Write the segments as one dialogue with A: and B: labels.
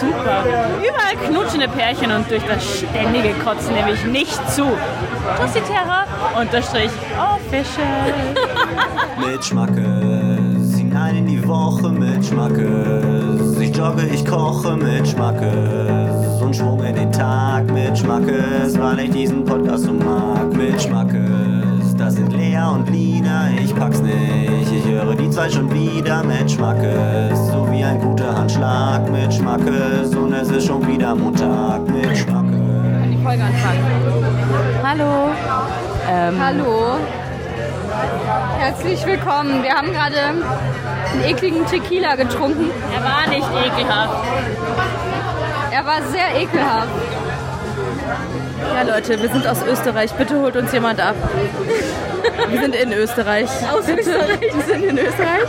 A: super. Überall knutschende Pärchen und durch das ständige Kotzen nehme ich nicht zu. Tussi Terra unterstrich official.
B: mit Schmackes. Hinein in die Woche mit Schmackes. Ich jogge, ich koche mit Schmackes. Und Schwung in den Tag mit Schmackes, weil ich diesen Podcast so mag. Mit Schmackes. Das sind Lea und Lina, ich pack's nicht. Höre die zwei schon wieder mit Schmackes. So wie ein guter Handschlag mit Schmackes. Und es ist schon wieder Montag mit Schmackes.
C: Die Folge anfangen.
A: Hallo. Ähm,
C: Hallo. Herzlich willkommen. Wir haben gerade einen ekligen Tequila getrunken.
A: Er war nicht ekelhaft.
C: Er war sehr ekelhaft.
D: Ja, Leute, wir sind aus Österreich. Bitte holt uns jemand ab. Wir sind in Österreich.
C: Aus
D: Bitte.
C: Österreich?
D: Wir sind in Österreich.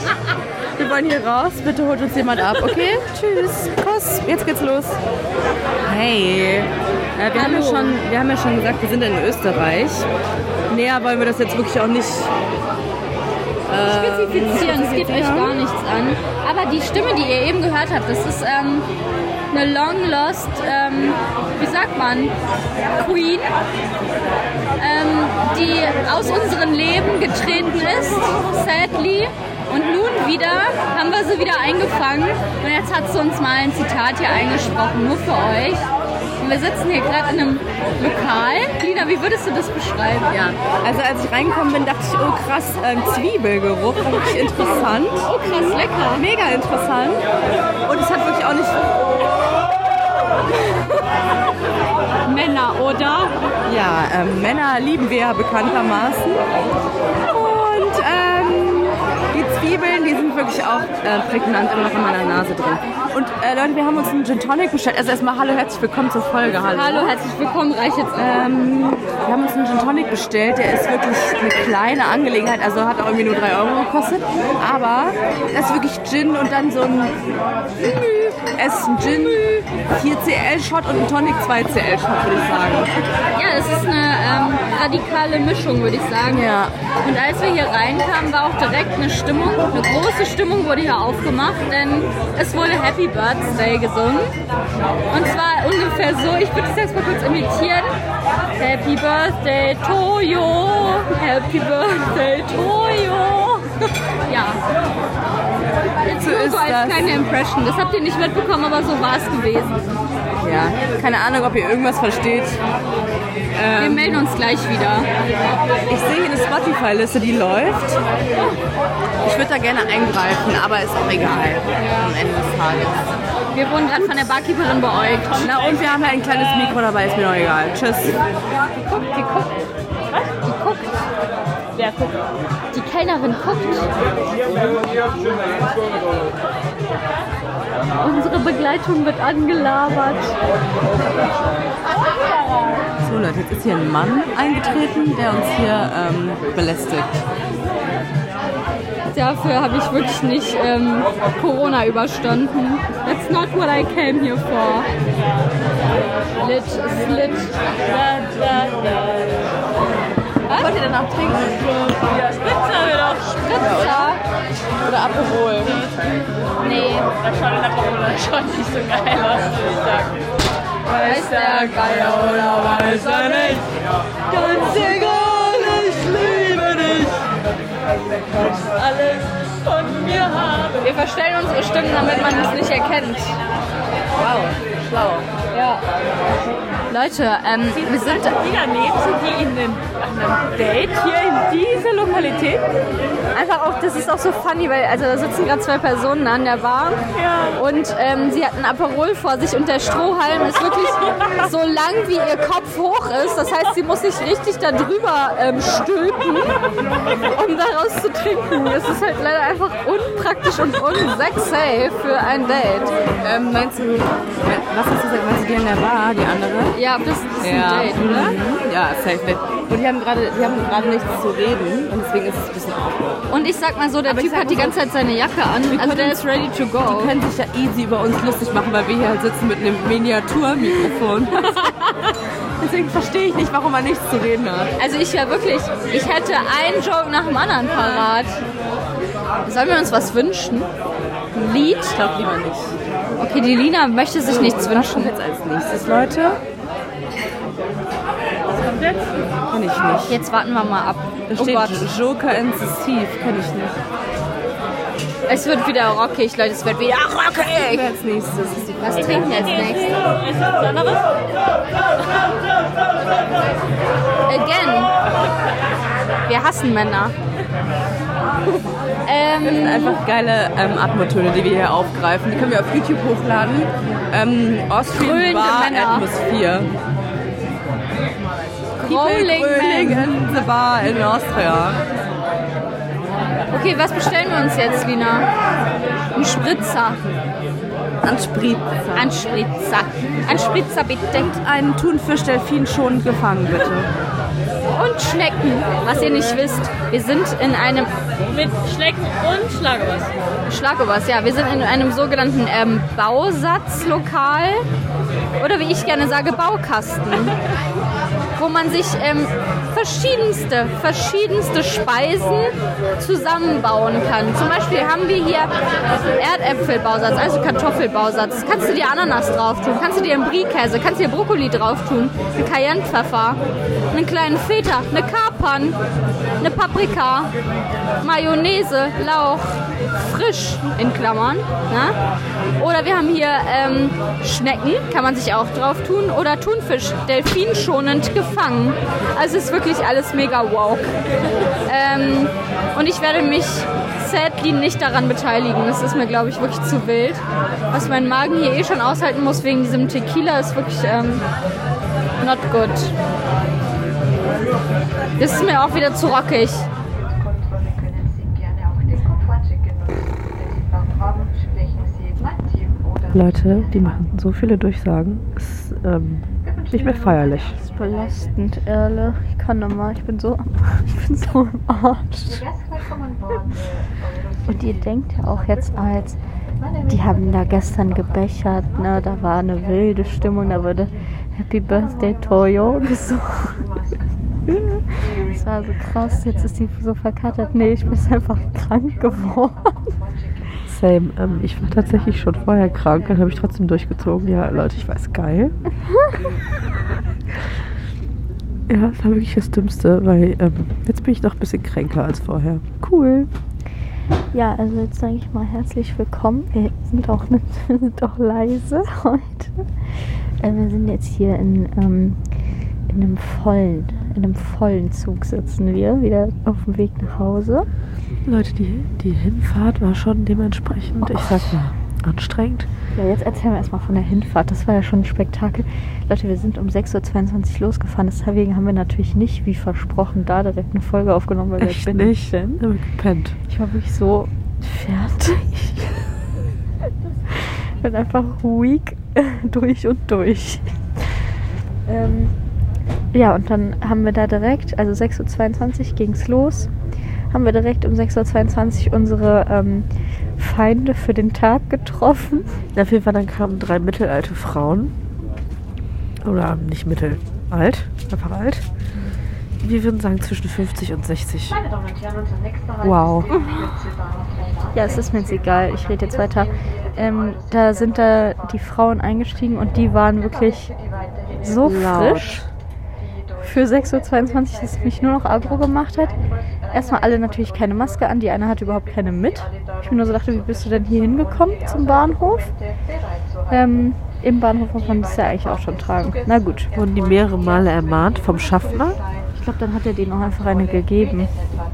D: Wir wollen hier raus. Bitte holt uns jemand ab. Okay? Tschüss. Kuss. Jetzt geht's los. Hey. Ja, wir, haben ja schon, wir haben ja schon gesagt, wir sind in Österreich. Näher wollen wir das jetzt wirklich auch nicht.
C: Spezifizieren, es geht euch gar nichts an. Aber die Stimme, die ihr eben gehört habt, das ist ähm, eine long lost, ähm, wie sagt man, Queen, ähm, die aus unserem Leben getreten ist, sadly. Und nun wieder haben wir sie wieder eingefangen. Und jetzt hat sie uns mal ein Zitat hier eingesprochen, nur für euch. Wir sitzen hier gerade in einem Lokal. Lina, wie würdest du das beschreiben?
D: Ja, also als ich reingekommen bin, dachte ich, oh krass, ähm, Zwiebelgeruch, wirklich interessant.
C: Oh krass, lecker.
D: Mega interessant. Und es hat wirklich auch nicht
C: Männer, oder?
D: Ja, ähm, Männer lieben wir ja bekanntermaßen. Und ähm, die Zwiebeln, die sind wirklich auch äh, prägnant immer noch in meiner Nase drin. Und äh, Leute, wir haben uns einen Gin Tonic bestellt. Also erstmal hallo, herzlich willkommen zur Folge. Hallo.
C: Hallo, herzlich willkommen, reich jetzt
D: Ähm, wir haben uns einen Gin Tonic bestellt. Der ist wirklich eine kleine Angelegenheit. Also hat auch irgendwie nur 3 Euro gekostet. Aber das ist wirklich Gin und dann so ein. Es ist ein Gin, 4 CL-Shot und ein Tonic 2 CL-Shot, würde ich sagen.
C: Ja, es ist eine ähm, radikale Mischung, würde ich sagen.
D: Ja.
C: Und als wir hier reinkamen, war auch direkt eine Stimmung, eine große Stimmung wurde hier aufgemacht, denn es wurde Happy Birthday gesungen. Und zwar ungefähr so, ich würde es jetzt mal kurz imitieren. Happy Birthday to you, Happy Birthday to you. ja. Jetzt
D: So
C: nur
D: ist
C: so als
D: das.
C: kleine Impression. Das habt ihr nicht mitbekommen, aber so war es gewesen.
D: Ja, keine Ahnung, ob ihr irgendwas versteht.
C: Wir melden uns gleich wieder.
D: Ich sehe hier eine Spotify-Liste, die läuft. Ich würde da gerne eingreifen, aber ist auch egal am Ende des Tages.
C: Wir wurden gerade von der Barkeeperin beäugt.
D: Na und wir haben ja ein kleines Mikro dabei, ist mir doch egal. Tschüss.
C: Die guckt, die guckt. Was? Die guckt.
A: Wer guckt?
C: Die Kellnerin guckt. Unsere Begleitung wird angelabert.
D: So Leute, jetzt ist hier ein Mann eingetreten, der uns hier ähm, belästigt.
C: Dafür habe ich wirklich nicht ähm, Corona überstanden. That's not what I came here for. Lit ist lit. Was?
D: Wollt ihr danach trinken?
A: Ja, Spitzer wir doch.
C: Spritzer?
D: Oder Aperol?
C: Nee.
A: Das schaut in der Corona schon nicht so geil aus, würde ich sagen.
C: Weiß der Geier
A: oder weiß er nicht? Ganz egal, ich liebe dich. Alles von mir haben.
C: Wir verstellen unsere Stimmen, damit man es nicht erkennt.
D: Wow, schlau.
C: Ja. Leute, ähm, wir sind.
A: Wieder neben sie die in einem Date hier in dieser Lokalität.
C: Einfach auch, das ist auch so funny, weil also da sitzen gerade zwei Personen an der Bar
A: Ja.
C: und ähm, sie hat ein Aperol vor sich und der Strohhalm ist wirklich so lang wie ihr Kopf hoch ist. Das heißt, sie muss sich richtig da drüber ähm, stülpen, um daraus zu trinken. Es ist halt leider einfach unpraktisch und unsexy für ein Date.
D: Ähm, meinst du, was hast du gesagt? Meinst du die an der Bar, die andere?
C: Ja, das ist ein Date, oder?
D: Mhm. Ja, safe Date. Und die haben gerade, die haben gerade nichts zu reden und deswegen ist es ein bisschen awkward.
C: Und ich sag mal so, der
D: Aber ich
C: Typ hat die ganze Zeit seine Jacke an, also der ist ready to
D: Die
C: go.
D: können sich ja easy über uns lustig machen, weil wir hier halt sitzen mit einem Miniaturmikrofon. Deswegen verstehe ich nicht, warum er nichts zu reden hat.
C: Also ich wäre wirklich, ich hätte einen Joke nach dem anderen parat. Sollen wir uns was wünschen? Ein Lied?
D: Ich glaube lieber nicht.
C: Okay, die Lina möchte sich nichts
D: Was
C: wünschen.
D: kommt jetzt als nächstes, Leute? Kenn ich nicht.
C: Jetzt warten wir mal ab.
D: Da
C: Oh
D: steht
C: Gott,
D: Joker and the Thief. Kenn ich nicht.
C: es wird wieder rockig, Leute, es wird wieder rockig.
D: Wer als nächstes? Ist die
C: Was trinken wir als nächstes?
A: Was?
C: Again. Wir hassen Männer.
D: Das sind
C: ähm,
D: einfach geile ähm, Atmotöne, die wir hier aufgreifen. Die können wir auf YouTube hochladen. Ähm, Austrian Bar
C: Männer.
D: Atmosphere.
C: Rolling Man.
D: in the Bar in Austria.
C: Okay, was bestellen wir uns jetzt, Lina? Ein Spritzer.
D: An Spritzer.
C: Ein Spritzer. Ein Spritzer bitte.
D: Einen Thunfisch Delfin schon gefangen, bitte.
C: Und Schnecken. Was ihr nicht wisst, wir sind in einem
A: Mit Schnecken und Schlagobers.
C: Schlagobers, ja, wir sind in einem sogenannten ähm, Bausatzlokal oder wie ich gerne sage, Baukasten, wo man sich ähm, verschiedenste, verschiedenste Speisen zusammenbauen kann. Zum Beispiel haben wir hier Erdäpfelbausatz, also Kartoffelbausatz. Kannst du dir Ananas drauf tun, kannst du dir einen Brie-Käse, kannst du dir Brokkoli drauf tun, einen Cayennepfeffer, einen kleinen Feta, eine Kapern, eine Paprika, Mayonnaise, Lauch, frisch in Klammern. Ne? Oder wir haben hier ähm, Schnecken, kann man sich auch drauf tun. Oder Thunfisch, delfinschonend gefangen. Also ist wirklich alles mega woke. Ähm, und ich werde mich sadly nicht daran beteiligen. Das ist mir, glaube ich, wirklich zu wild. Was mein Magen hier eh schon aushalten muss wegen diesem Tequila, ist wirklich ähm, not good. Das ist mir auch wieder zu rockig.
E: Kontrolle können Sie gerne auch den Koffercheck nutzen. Wenn Sie Fragen haben, sprechen Sie mein Team oder
F: Leute, die machen so viele Durchsagen. Ist ähm, nicht mehr feierlich.
G: Das ist belastend, ehrlich. Ich kann nochmal, ich bin so, ich bin so im Arsch. Und ihr denkt ja auch jetzt als, die haben da gestern gebechert, ne? Da war eine wilde Stimmung, da wurde Happy Birthday Toyo gesungen. Das war so krass, jetzt ist die so verkatert. Nee, ich bin einfach krank geworden.
F: Same. Ähm, ich war tatsächlich schon vorher krank, dann habe ich trotzdem durchgezogen. Ja, Leute, ich weiß, geil. ja, das war wirklich das Dümmste, weil ähm, jetzt bin ich noch ein bisschen kränker als vorher. Cool.
G: Ja, also jetzt sage ich mal herzlich willkommen. Wir sind auch, wir sind auch leise heute. Äh, wir sind jetzt hier in, ähm, in einem vollen, in einem vollen Zug sitzen wir, wieder auf dem Weg nach Hause.
F: Leute, die, die Hinfahrt war schon dementsprechend, ich sag mal, anstrengend.
G: Ja, jetzt erzählen wir erstmal von der Hinfahrt. Das war ja schon ein Spektakel. Leute, wir sind um 6.22 Uhr losgefahren. Deswegen haben wir natürlich nicht, wie versprochen, da direkt eine Folge aufgenommen, weil
F: Echt
G: wir bin
F: nicht?
G: Denn.
F: Ich habe gepennt.
G: Ich war wirklich so fertig. Ich bin einfach weak durch und durch. Ähm, ja, und dann haben wir da direkt, also 6.22 Uhr ging es los, haben wir direkt um 6.22 Uhr unsere ähm, Feinde für den Tag getroffen.
F: Auf jeden Fall dann kamen drei mittelalte Frauen. Oder nicht mittelalt, einfach alt. Wir würden sagen zwischen 50 und 60.
E: Meine Damen und Herren, unser nächster Halt
F: Wow.
G: Ja, es ist mir jetzt egal, ich rede jetzt weiter. Ähm, da sind da die Frauen eingestiegen und die waren wirklich so
F: Laut.
G: frisch für 6.22 Uhr, dass es mich nur noch aggro gemacht hat. Erstmal alle natürlich keine Maske an, die eine hatte überhaupt keine mit. Ich mir nur so dachte, wie bist du denn hier hingekommen zum Bahnhof? Ähm, Im Bahnhof muss man das ja eigentlich auch schon tragen. Na gut.
F: Wurden die mehrere Male ermahnt vom Schaffner.
G: Ich glaube, dann hat er denen auch einfach eine gegeben,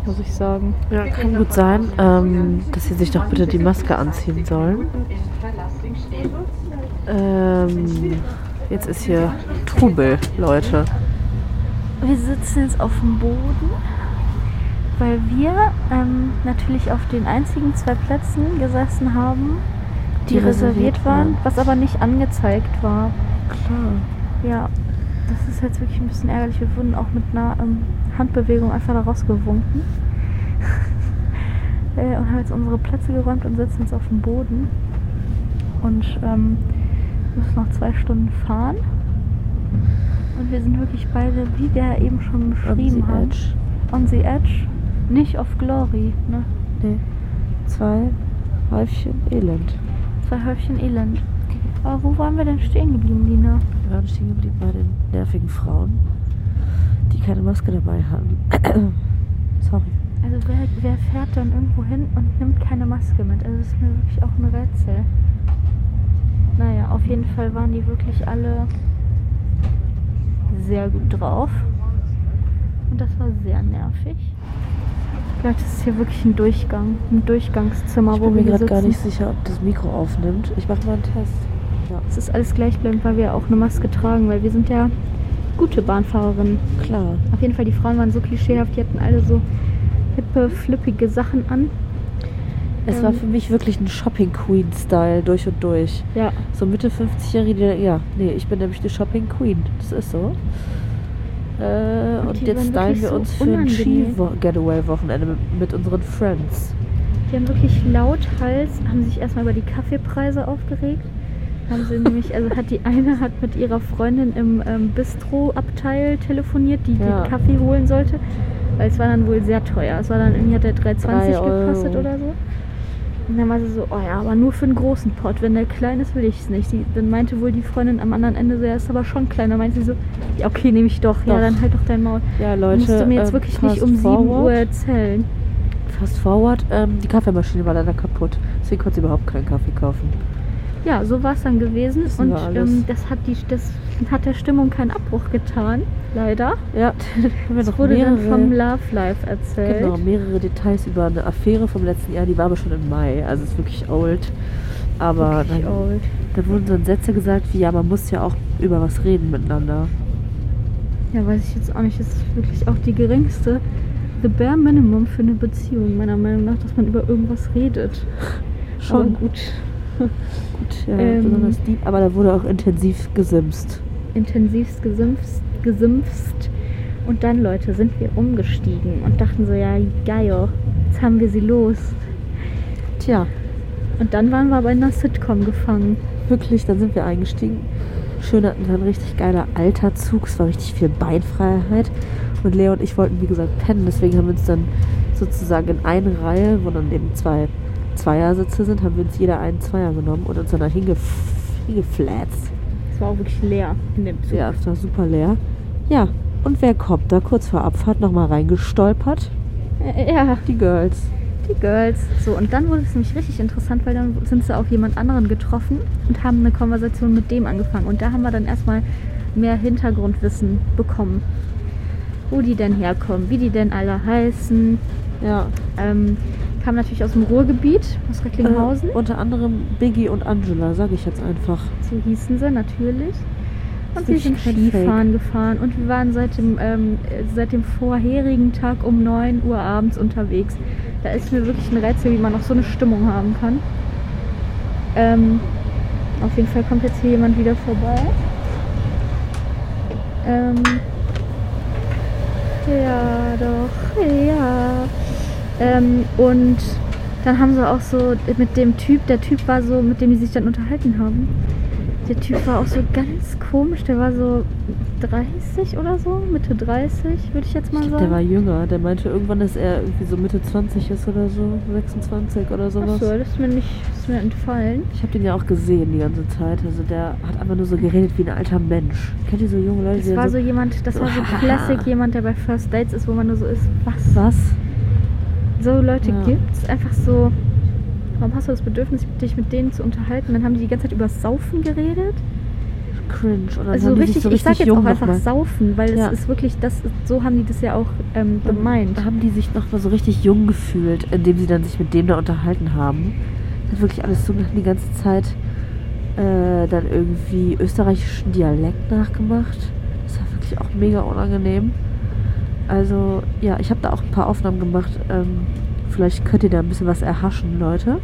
G: muss ich sagen.
F: Ja, kann gut sein, ähm, dass sie sich doch bitte die Maske anziehen sollen. Ähm, jetzt ist hier Trubel, Leute.
G: Wir sitzen jetzt auf dem Boden, weil wir ähm, natürlich auf den einzigen zwei Plätzen gesessen haben, die,
F: Die
G: reserviert
F: reserviert
G: waren,
F: waren.
G: was aber nicht angezeigt war.
F: Klar.
G: Ja, das ist jetzt wirklich ein bisschen ärgerlich. Wir wurden auch mit einer ähm, Handbewegung einfach da rausgewunken. äh, und haben jetzt unsere Plätze geräumt und sitzen jetzt auf dem Boden. Und ähm, müssen noch zwei Stunden fahren. Und wir sind wirklich beide, wie ja eben schon beschrieben
F: the
G: haben,
F: edge.
G: on the edge. Nicht auf Glory, ne?
F: Nee. Zwei Häufchen Elend.
G: Zwei Häufchen Elend. Aber wo waren wir denn stehen geblieben, Lina?
F: Wir waren stehen geblieben bei den nervigen Frauen, die keine Maske dabei hatten. Sorry.
G: Also wer, wer fährt dann irgendwo hin und nimmt keine Maske mit? Also das ist mir wirklich auch ein Rätsel. Naja, auf jeden Fall waren die wirklich alle sehr gut drauf. Und das war sehr nervig. Das ist hier wirklich ein Durchgang, ein Durchgangszimmer,
F: Ich
G: wo
F: bin
G: wir
F: mir
G: hier
F: gerade gar nicht sicher, ob das Mikro aufnimmt. Ich mache mal einen Test. Ja,
G: Es ist alles gleichbleibend, weil wir auch eine Maske tragen, weil wir sind ja gute Bahnfahrerinnen.
F: klar.
G: Auf jeden Fall, die Frauen waren so klischeehaft, die hatten alle so hippe, flippige Sachen an.
F: Es
G: Ähm.
F: war für mich wirklich ein Shopping Queen Style durch und durch.
G: Ja,
F: So Mitte 50-Jährige, die- ja, nee, ich bin nämlich die Shopping Queen. Das ist so. Äh,
G: Und
F: und jetzt stylen wir
G: so
F: uns für ein. Ski-Getaway-Wochenende mit, unseren Friends.
G: die haben wirklich lauthals, haben sich erstmal über die Kaffeepreise aufgeregt. Haben sie nämlich, also hat die eine hat mit ihrer Freundin im ähm, Bistro-Abteil telefoniert, die
F: Ja.
G: den Kaffee holen sollte. Weil es war dann wohl sehr teuer. Es war dann irgendwie hat der 3,20
F: Drei
G: gekostet oder so. Und dann war sie so, oh ja, aber nur für einen großen Pot. Wenn der klein ist, will ich es nicht. Die, dann meinte wohl die Freundin am anderen Ende so, ja, ist aber schon klein. Dann meinte sie so, ja, okay, nehme ich doch. Ja,
F: Doch.
G: dann halt doch dein Maul.
F: Ja, Leute,
G: Musst du mir jetzt
F: ähm,
G: wirklich nicht um 7
F: forward.
G: Uhr erzählen.
F: Fast forward, ähm, die Kaffeemaschine war leider kaputt. Deswegen konnte sie überhaupt keinen Kaffee kaufen.
G: Ja, so war es dann gewesen.
F: Wissen
G: und ähm, das, hat die, das hat der Stimmung keinen Abbruch getan, leider.
F: Ja, dann
G: Es
F: noch
G: wurde dann vom
F: mehrere,
G: Love Life erzählt.
F: genau, mehrere Details über eine Affäre vom letzten Jahr. Die war aber schon im Mai, also ist wirklich old. Aber
G: Wirklich
F: dann,
G: old.
F: da wurden dann Sätze gesagt wie, ja, man muss ja auch über was reden miteinander.
G: Ja, weiß ich jetzt auch nicht. Das ist wirklich auch die geringste, the bare minimum für eine Beziehung, meiner Meinung nach, dass man über irgendwas redet.
F: Schon
G: Aber
F: gut.
G: gut.
F: Ja,
G: Ähm,
F: besonders deep, aber da wurde auch intensiv gesimst.
G: Intensivst gesimpft, gesimpft. Und dann, Leute, sind wir umgestiegen und dachten so, ja, geil, jetzt haben wir sie los.
F: Tja,
G: Und dann waren wir aber in einer Sitcom gefangen.
F: wirklich, dann sind wir eingestiegen. Schön hatten wir ein richtig geiler alter Zug. Es war richtig viel Beinfreiheit. Und Leo und ich wollten, wie gesagt, pennen. Deswegen haben wir uns dann sozusagen in eine Reihe, wo dann eben zwei Zweiersitze sind, haben wir uns jeder einen Zweier genommen und uns dann da hingef hingeflatzt.
G: Es war auch wirklich leer in dem Zug.
F: Ja, es war super leer. Ja, und wer kommt da kurz vor Abfahrt nochmal reingestolpert?
G: Äh, ja,
F: Die Girls.
G: die Girls. So, und dann wurde es nämlich richtig interessant, weil dann sind sie auf jemand anderen getroffen und haben eine Konversation mit dem angefangen. Und da haben wir dann erstmal mehr Hintergrundwissen bekommen. Wo die denn herkommen, wie die denn alle heißen.
F: Ja.
G: Ähm, kam natürlich aus dem Ruhrgebiet, aus Recklinghausen.
F: Äh, unter anderem Biggie und Angela, sage ich jetzt einfach.
G: So hießen sie natürlich. Und wir sind Skifahren gefahren und wir waren seit dem, ähm, äh, seit dem vorherigen Tag um 9 Uhr abends unterwegs. Da ist mir wirklich ein Rätsel, wie man noch so eine Stimmung haben kann. Ähm, auf jeden Fall kommt jetzt hier jemand wieder vorbei. Ähm, ja, doch, ja. Ähm, und dann haben sie auch so mit dem Typ, der Typ war so, mit dem die sich dann unterhalten haben. Der Typ war auch so ganz komisch, der war so 30 oder so, Mitte 30, würde ich jetzt mal
F: Ich
G: sagen.
F: glaub, der war jünger. Der meinte irgendwann, dass er irgendwie so Mitte 20 ist oder so. 26 oder sowas.
G: Achso, das ist mir nicht ist mir entfallen.
F: Ich habe den ja auch gesehen die ganze Zeit. Also der hat einfach nur so geredet wie ein alter Mensch. Kennt ihr so junge Leute?
G: Das war
F: dann
G: so jemand, das war so Classic, jemand, der bei First Dates ist, wo man nur so ist, was?
F: Was?
G: So Leute
F: Ja.
G: gibt's, einfach so. Warum hast du das Bedürfnis, dich mit denen zu unterhalten? Dann haben die die ganze Zeit über Saufen geredet.
F: Cringe. Dann
G: Also
F: die
G: richtig,
F: so
G: ich sag
F: richtig
G: jetzt auch einfach. Saufen, weil
F: Ja.
G: es ist wirklich, das so haben die das ja auch ähm, gemeint.
F: Haben die sich noch mal so richtig jung gefühlt, indem sie dann sich mit dem da unterhalten haben. Das hat wirklich alles so die ganze Zeit äh, dann irgendwie österreichischen Dialekt nachgemacht. Das war wirklich auch mega unangenehm. Also ja, ich habe da auch ein paar Aufnahmen gemacht. Ähm, vielleicht könnt ihr da ein bisschen was erhaschen, Leute.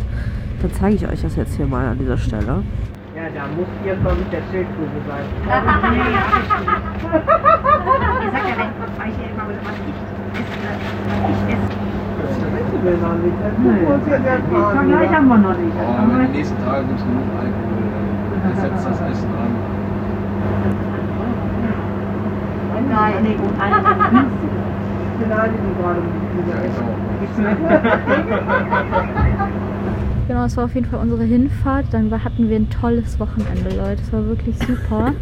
F: Dann zeige ich euch das jetzt hier mal an dieser Stelle.
H: Ja, da muss hier, glaube ich, der Schildkröte sein.
I: Ihr sagt ja, wenn ich hier immer was ich esse, was ich esse. Vergleich haben wir noch nicht.
J: Oh, in den nächsten Tagen gibt es genug Alkohol. Dann setzt das Essen an.
I: Nein, nee, gut.
H: Genau, sind gerade
J: genau.
G: Genau, es war auf jeden Fall unsere Hinfahrt. Dann hatten wir ein tolles Wochenende, Leute. Es war wirklich super.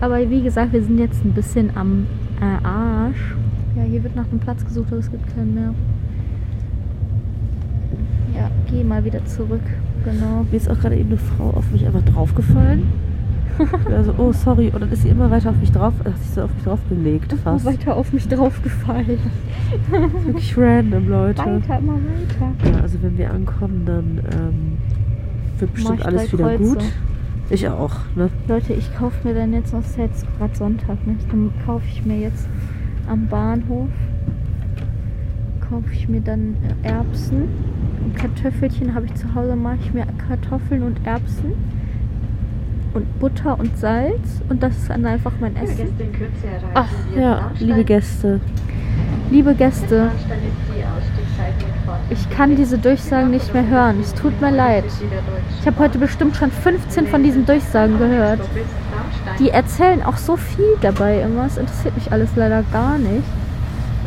G: Aber wie gesagt, wir sind jetzt ein bisschen am äh, Arsch. Ja, hier wird nach einem Platz gesucht, aber es gibt keinen mehr. Ja, geh mal wieder zurück. Genau.
F: Mir ist auch gerade eben eine Frau auf mich einfach draufgefallen. Also, oh, sorry. Und dann ist sie immer weiter auf mich drauf, hat sich so auf mich draufgelegt fast.
G: Weiter auf mich draufgefallen.
F: Wirklich random, Leute.
G: Weiter, immer weiter.
F: Ja, also wenn wir ankommen, dann ähm, wird bestimmt
G: ich
F: alles wieder
G: Kreuze.
F: gut. Ich auch, ne?
G: Leute, ich kaufe mir dann jetzt noch, jetzt gerade Sonntag, ne? Dann kaufe ich mir jetzt am Bahnhof, kaufe ich mir dann äh, Erbsen und Kartoffelchen habe ich zu Hause, mache ich mir Kartoffeln und Erbsen und Butter und Salz und das ist dann einfach mein Essen. Ach,
F: Ja, liebe Gäste.
G: Liebe Gäste, ich kann diese Durchsagen nicht mehr hören. Es tut mir leid. Ich habe heute bestimmt schon 15 von diesen Durchsagen gehört. Die erzählen auch so viel dabei immer. Es interessiert mich alles leider gar nicht.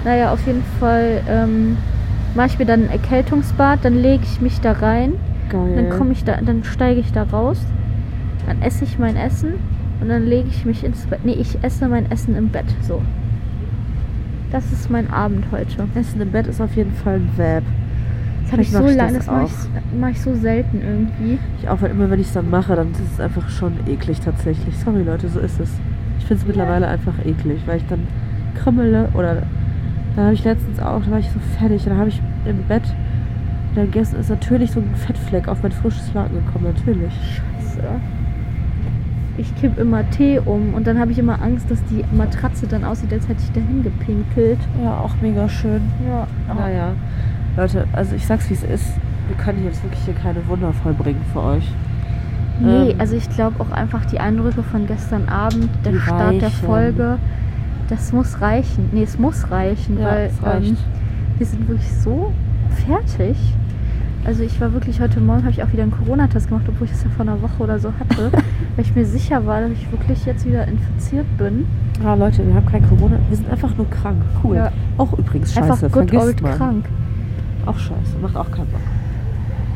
G: Naja, auf jeden Fall ähm, mache ich mir dann ein Erkältungsbad, dann lege ich mich da rein,
F: Geil.
G: dann komme ich da, dann steige ich da raus, dann esse ich mein Essen und dann lege ich mich ins Bett. Nee, ich esse mein Essen im Bett. So. Das ist mein Abend heute.
F: Essen im Bett ist auf jeden Fall ein Vab.
G: Das habe ich so lange,
F: das
G: das mache ich, mach ich so selten irgendwie.
F: Ich auch, weil immer wenn ich es dann mache, dann ist es einfach schon eklig tatsächlich. Sorry Leute, so ist es. Ich finde es mittlerweile einfach eklig, weil ich dann krümmele oder da habe ich letztens auch, da war ich so fertig, dann habe ich im Bett dann gegessen, ist natürlich so ein Fettfleck auf mein frisches Laken gekommen, natürlich.
G: Scheiße. Ich kipp immer Tee um und dann habe ich immer Angst, dass die Matratze dann aussieht, als hätte ich dahin gepinkelt.
F: Ja, auch mega schön.
G: Ja.
F: Naja, Leute, also ich sag's wie es ist. Wir können jetzt wirklich hier keine Wunder vollbringen für euch.
G: Nee,
F: Ähm,
G: also ich glaube auch einfach die Eindrücke von gestern Abend, der Start der
F: reichen.
G: Folge, das muss reichen. Nee, es muss reichen,
F: Ja,
G: weil ähm, wir sind wirklich so fertig. Also ich war wirklich heute Morgen, habe ich auch wieder einen Corona-Test gemacht, obwohl ich das ja vor einer Woche oder so hatte, weil ich mir sicher war, dass ich wirklich jetzt wieder infiziert bin.
F: Ah, Leute, wir haben kein Corona, wir sind einfach nur krank. Cool.
G: Ja.
F: Auch übrigens scheiße,
G: Einfach good
F: vergisst
G: old
F: man.
G: krank.
F: Auch scheiße, macht auch keinen Bock.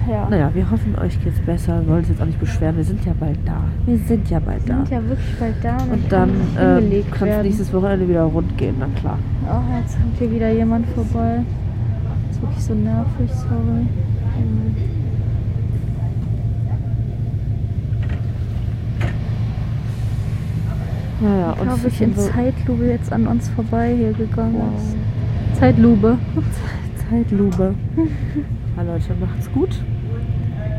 G: Ja.
F: Naja, wir hoffen, euch geht's besser. Wir wollen uns jetzt auch nicht beschweren. Wir sind ja bald da. Wir sind ja bald
G: Wir
F: da.
G: sind ja wirklich bald da und,
F: Und dann
G: kann
F: ähm,
G: hingelegt
F: kann es
G: werden.
F: nächstes Wochenende wieder rund gehen, na klar.
G: Oh, jetzt kommt hier wieder jemand vorbei. Das ist wirklich so nervig, sorry.
F: Naja,
G: Ich
F: und
G: glaube, ich in Zeitlupe jetzt an uns vorbei hier gegangen ist. Zeitlupe.
F: Zeitlupe. ja, Leute, macht's gut.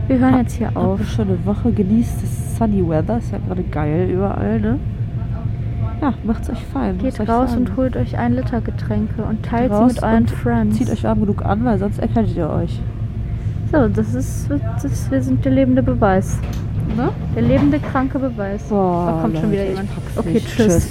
G: Wir hören jetzt hier auf.
F: eine schöne Woche. Genießt das Sunny Weather. Ist ja gerade geil überall, ne? Ja, macht's euch fein.
G: Geht raus
F: sagen?
G: und holt euch ein Liter Getränke und teilt sie mit euren Friends.
F: Zieht euch warm genug an, weil sonst erkältet ihr euch.
G: So, das ist, das wir sind der lebende Beweis.
F: Ne?
G: Der lebende kranke Beweis.
F: Boah,
G: da kommt schon wieder jemand. Okay, tschüss.
F: Tschüss.